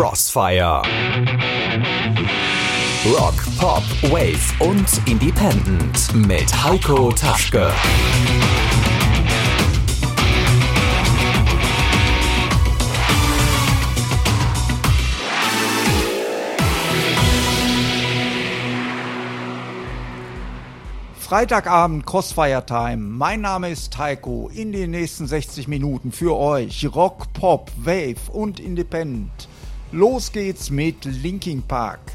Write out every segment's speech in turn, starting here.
Crossfire. Rock, Pop, Wave und Independent mit Heiko Taschke. Freitagabend Crossfire Time. Mein Name ist Taiko. In den nächsten 60 Minuten für euch Rock, Pop, Wave und Independent. Los geht's mit Linking Park.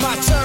my time.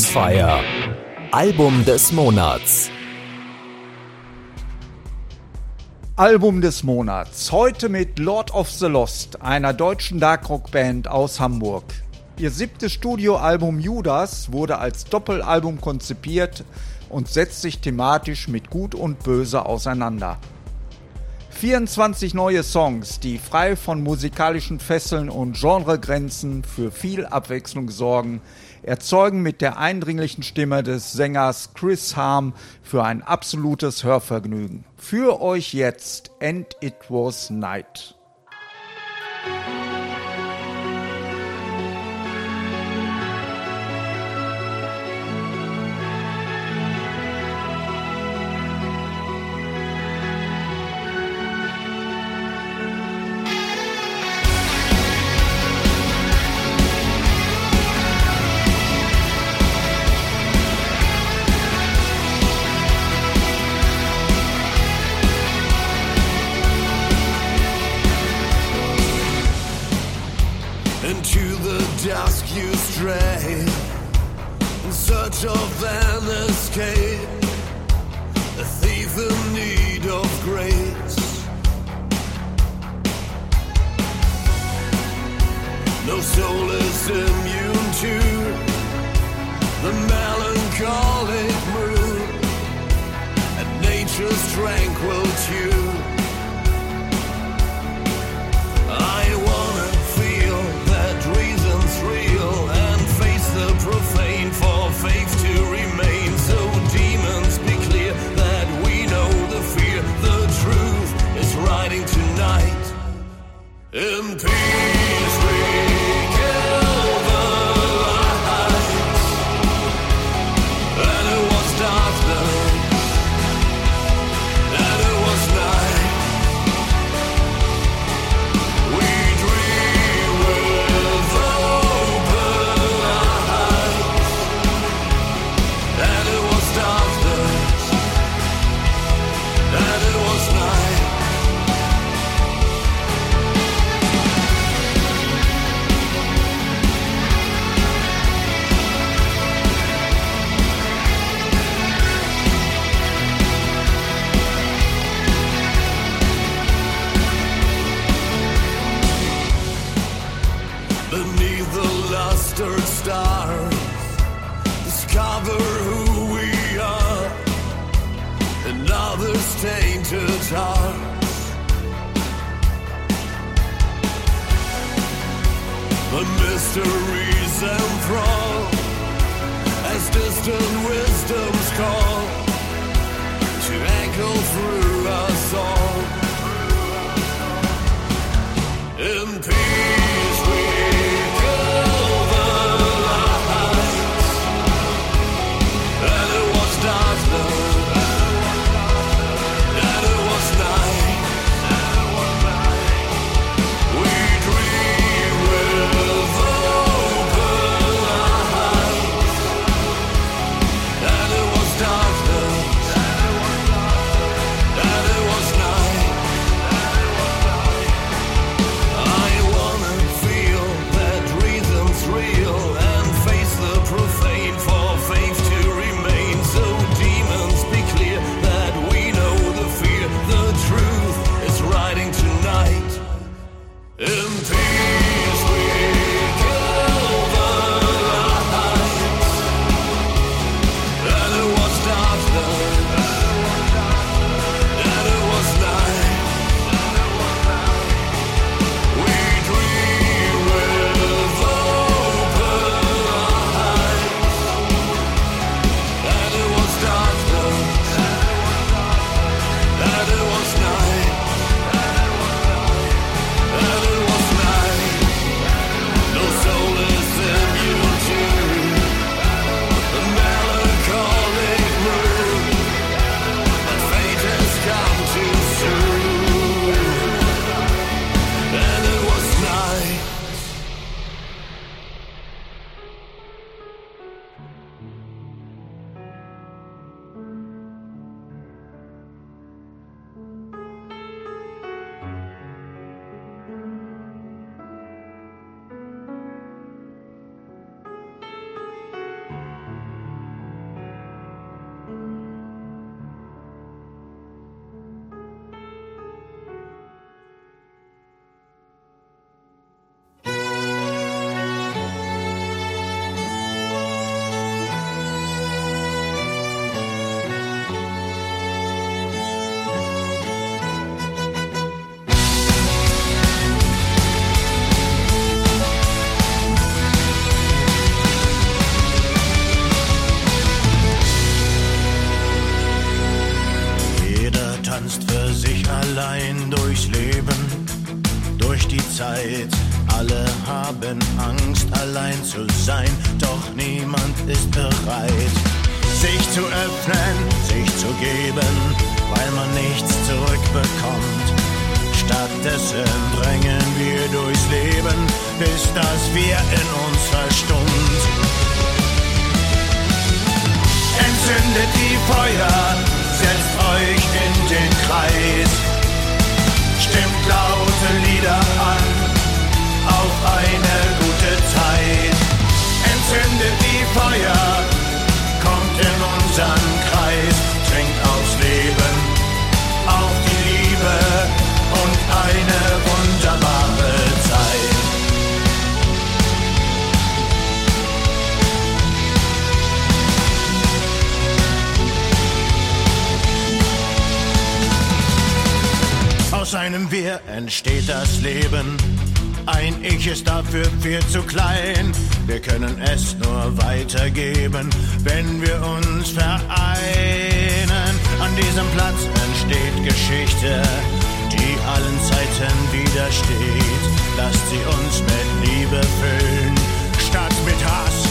Crossfire. Album des Monats. Album des Monats. Heute mit Lord of the Lost, einer deutschen Darkrock-Band aus Hamburg. Ihr siebtes Studioalbum Judas wurde als Doppelalbum konzipiert und setzt sich thematisch mit Gut und Böse auseinander. 24 neue Songs, die frei von musikalischen Fesseln und Genregrenzen für viel Abwechslung sorgen, erzeugen mit der eindringlichen Stimme des Sängers Chris Harm für ein absolutes Hörvergnügen. Für euch jetzt And It Was Night. Dafür viel zu klein. Wir können es nur weitergeben, wenn wir uns vereinen. An diesem Platz entsteht Geschichte, die allen Zeiten widersteht. Lasst sie uns mit Liebe füllen, statt mit Hass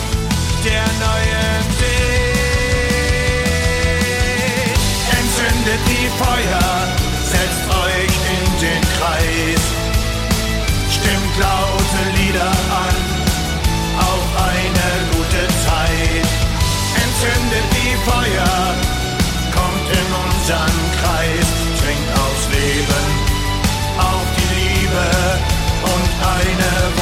der neuen Sicht. Entzündet die Feuer, setzt euch in den Kreis stimmt laute Lieder an auf eine gute Zeit. Entzündet die Feuer, kommt in unseren Kreis, trinkt aufs Leben, auf die Liebe und eine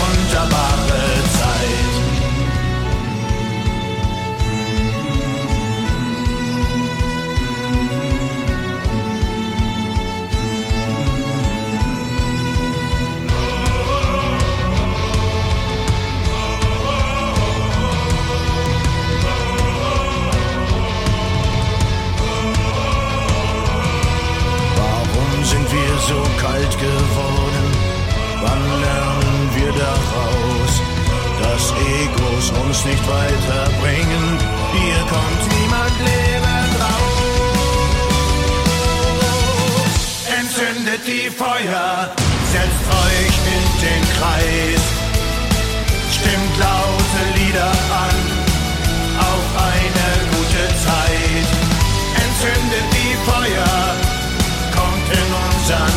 geworden? Wann lernen wir daraus, dass Egos uns nicht weiterbringen? Hier kommt niemand lebend raus. Entzündet die Feuer, setzt euch in den Kreis, stimmt laute Lieder an auf eine gute Zeit. Entzündet die Feuer, kommt in unseren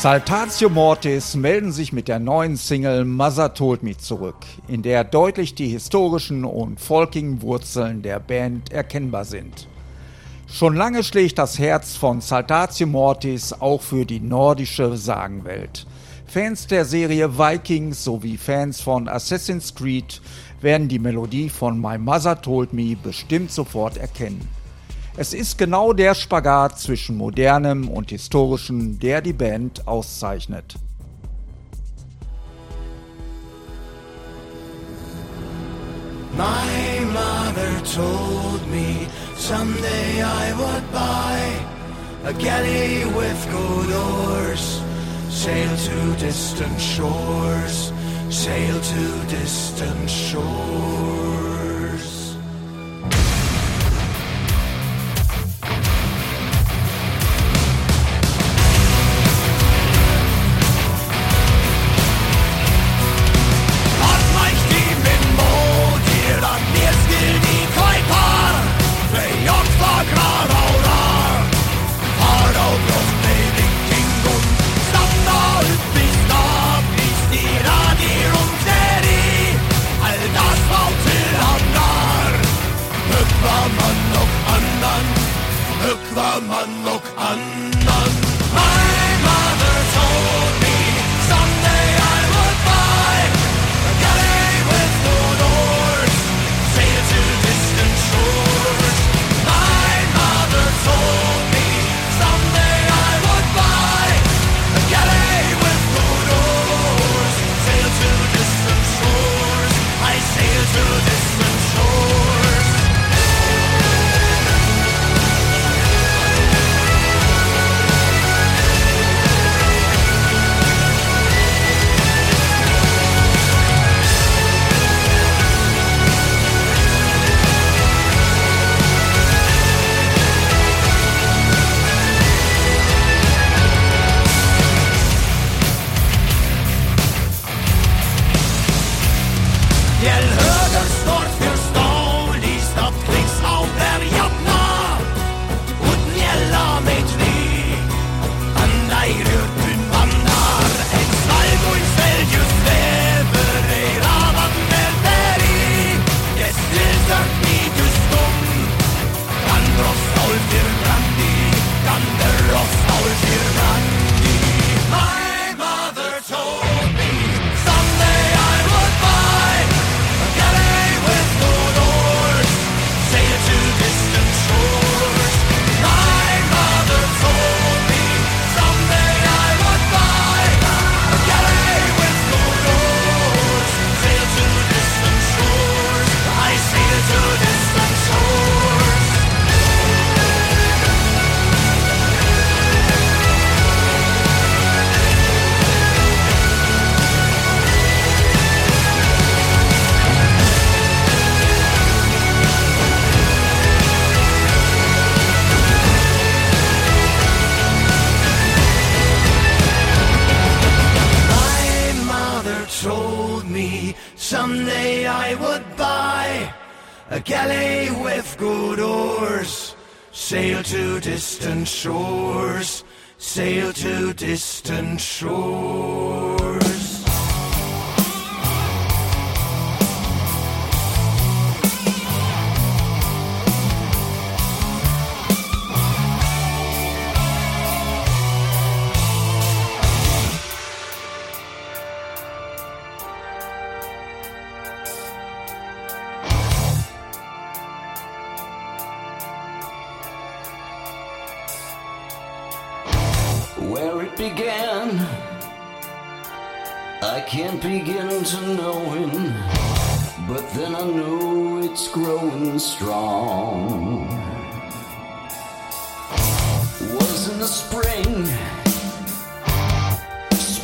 Saltatio Mortis melden sich mit der neuen Single Mother Told Me zurück, in der deutlich die historischen und folkigen Wurzeln der Band erkennbar sind. Schon lange schlägt das Herz von Saltatio Mortis auch für die nordische Sagenwelt. Fans der Serie Vikings sowie Fans von Assassin's Creed werden die Melodie von My Mother Told Me bestimmt sofort erkennen. Es ist genau der Spagat zwischen modernem und historischem, der die Band auszeichnet. My mother told me someday I would buy a galley with good oars, sail to distant shores, sail to distant shores.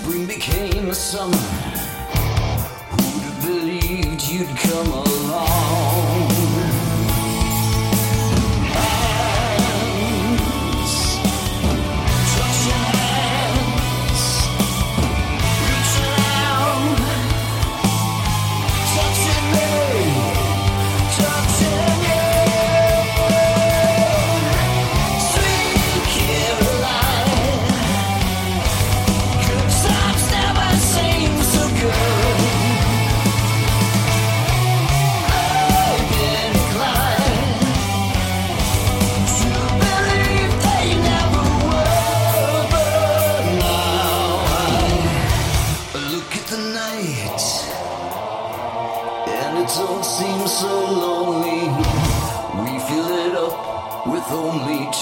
spring became the summer. Who'd have believed you'd come along?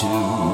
to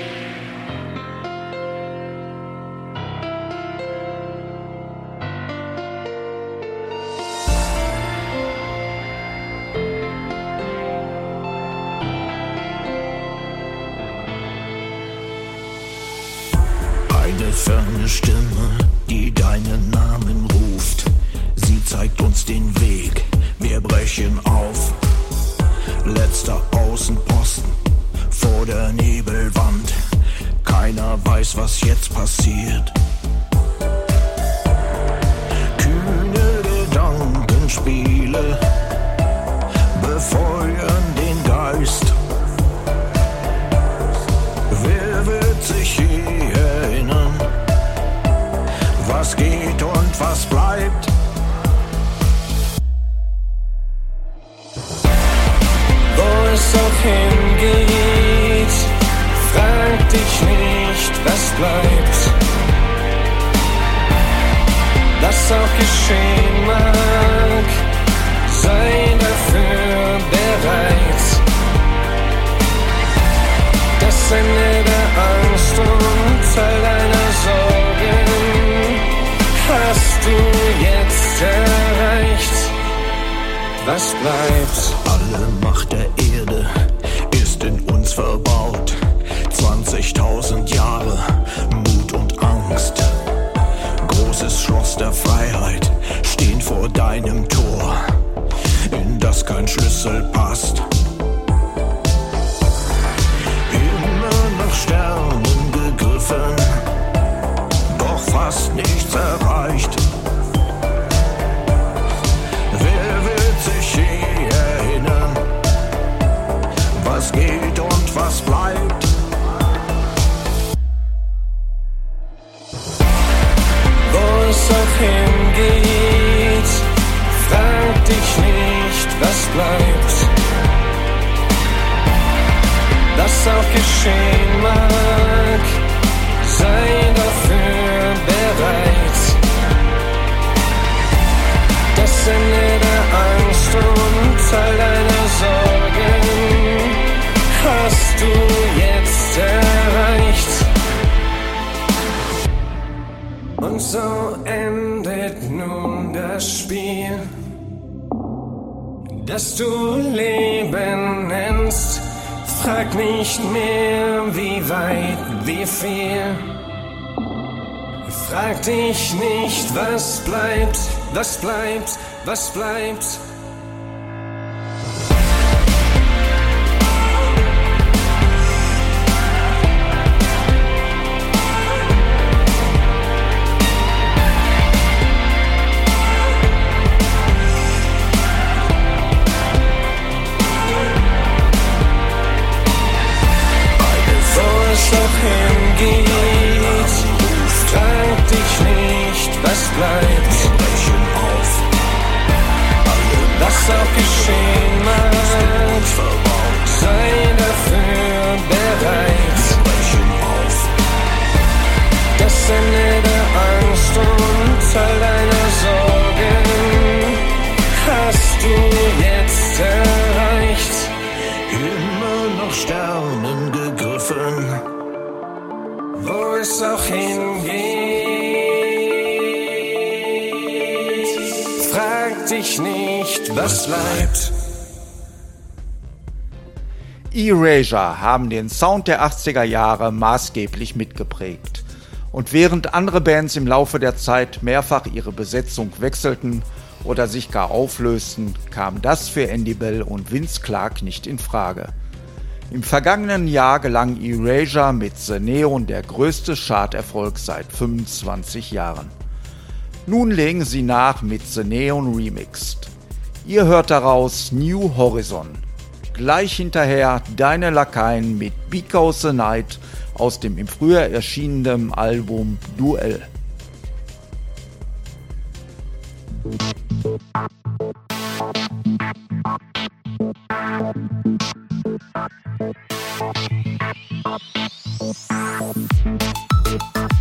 Hingeht, frag dich nicht, was bleibt. Was auch geschehen mag, sei dafür bereit. Das Ende der Angst und all deiner Sorgen hast du jetzt erreicht. Was bleibt? Alle uns verbaut. 20.000 Jahre Mut und Angst. Großes Schloss der Freiheit stehen vor deinem Tor, in das kein Schlüssel passt. Immer nach Sternen gegriffen, doch fast nichts erreicht. Was auch geschehen mag, sei dafür bereit. Das Ende der Angst und all deiner Sorgen hast du jetzt erreicht. Und so endet nun das Spiel, das du Leben nennst. Frag nicht mehr, wie weit, wie viel. Frag dich nicht, was bleibt, was bleibt, was bleibt. geht. Frag dich nicht, was bleibt. Was auch geschehen mag, sei dafür bereit. Das Ende der Angst und allein. es auch hingeht. Frag dich nicht, was bleibt. Erasure haben den Sound der 80er Jahre maßgeblich mitgeprägt. Und während andere Bands im Laufe der Zeit mehrfach ihre Besetzung wechselten oder sich gar auflösten, kam das für Andy Bell und Vince Clark nicht in Frage. Im vergangenen Jahr gelang Erasure mit The Neon der größte Charterfolg seit 25 Jahren. Nun legen sie nach mit The Neon Remixed. Ihr hört daraus New Horizon. Gleich hinterher Deine Lakaien mit Because the Night aus dem im Frühjahr erschienenen Album Duell. Thank you.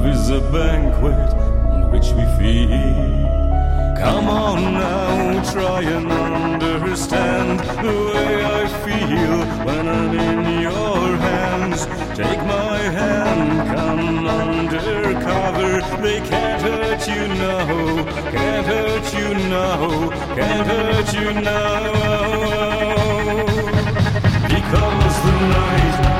Love is a banquet on which we feed. Come on now, try and understand the way I feel when I'm in your hands. Take my hand, come under cover. They can't hurt you now, can't hurt you now, can't hurt you now. Because the night.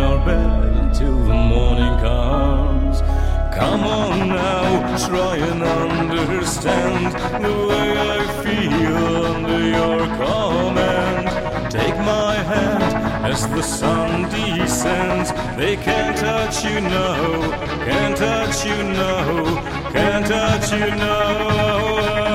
our bed until the morning comes. Come on now, try and understand the way I feel under your command. Take my hand as the sun descends. They can't touch you now, can't touch you now, can't touch you now.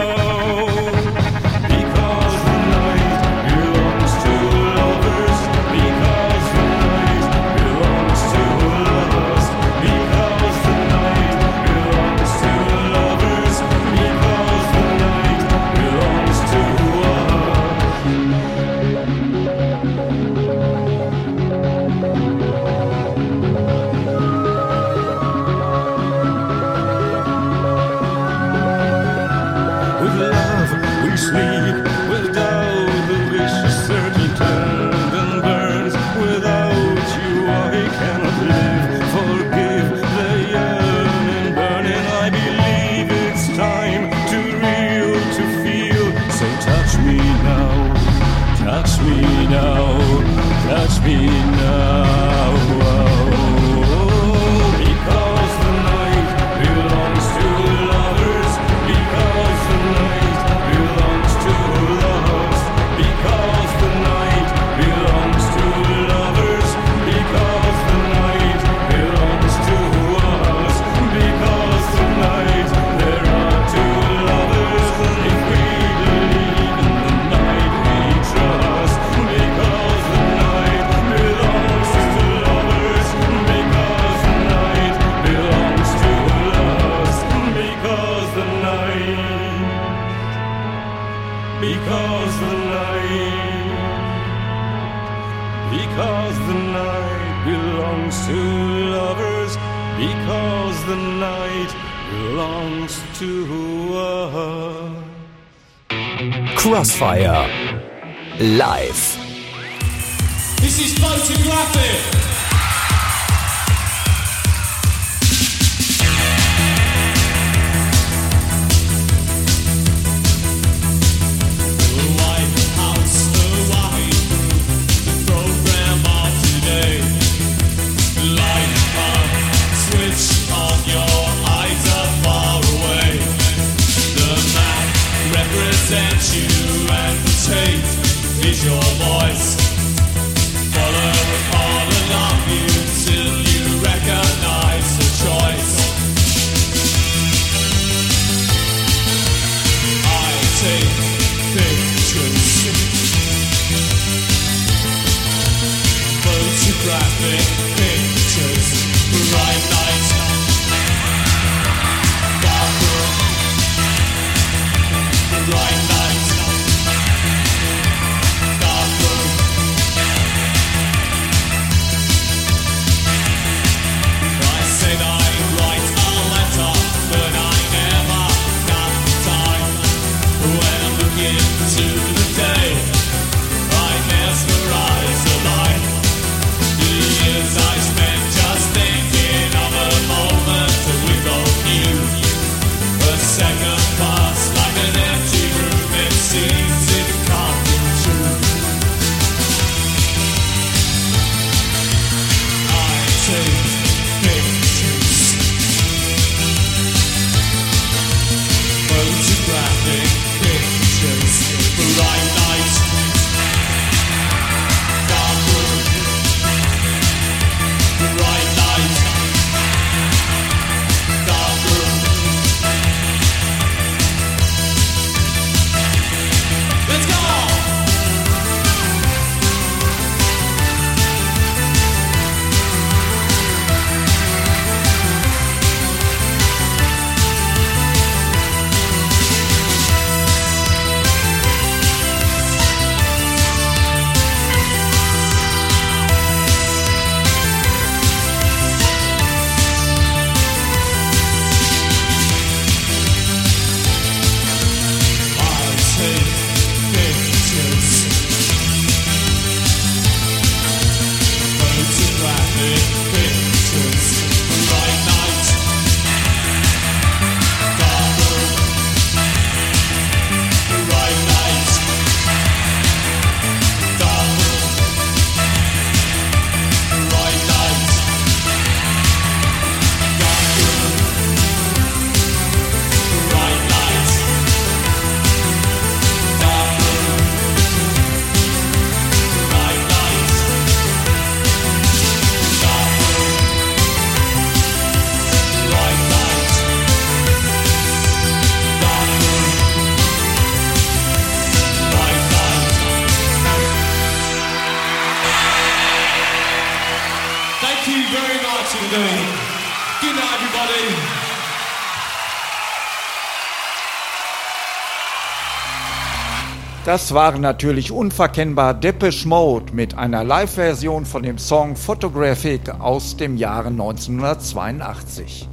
Das waren natürlich unverkennbar Depeche Mode mit einer Live-Version von dem Song Photographic aus dem Jahre 1982.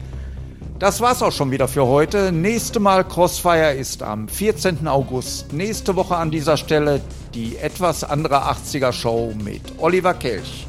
Das war's auch schon wieder für heute. Nächste Mal Crossfire ist am 14. August. Nächste Woche an dieser Stelle die etwas andere 80er Show mit Oliver Kelch.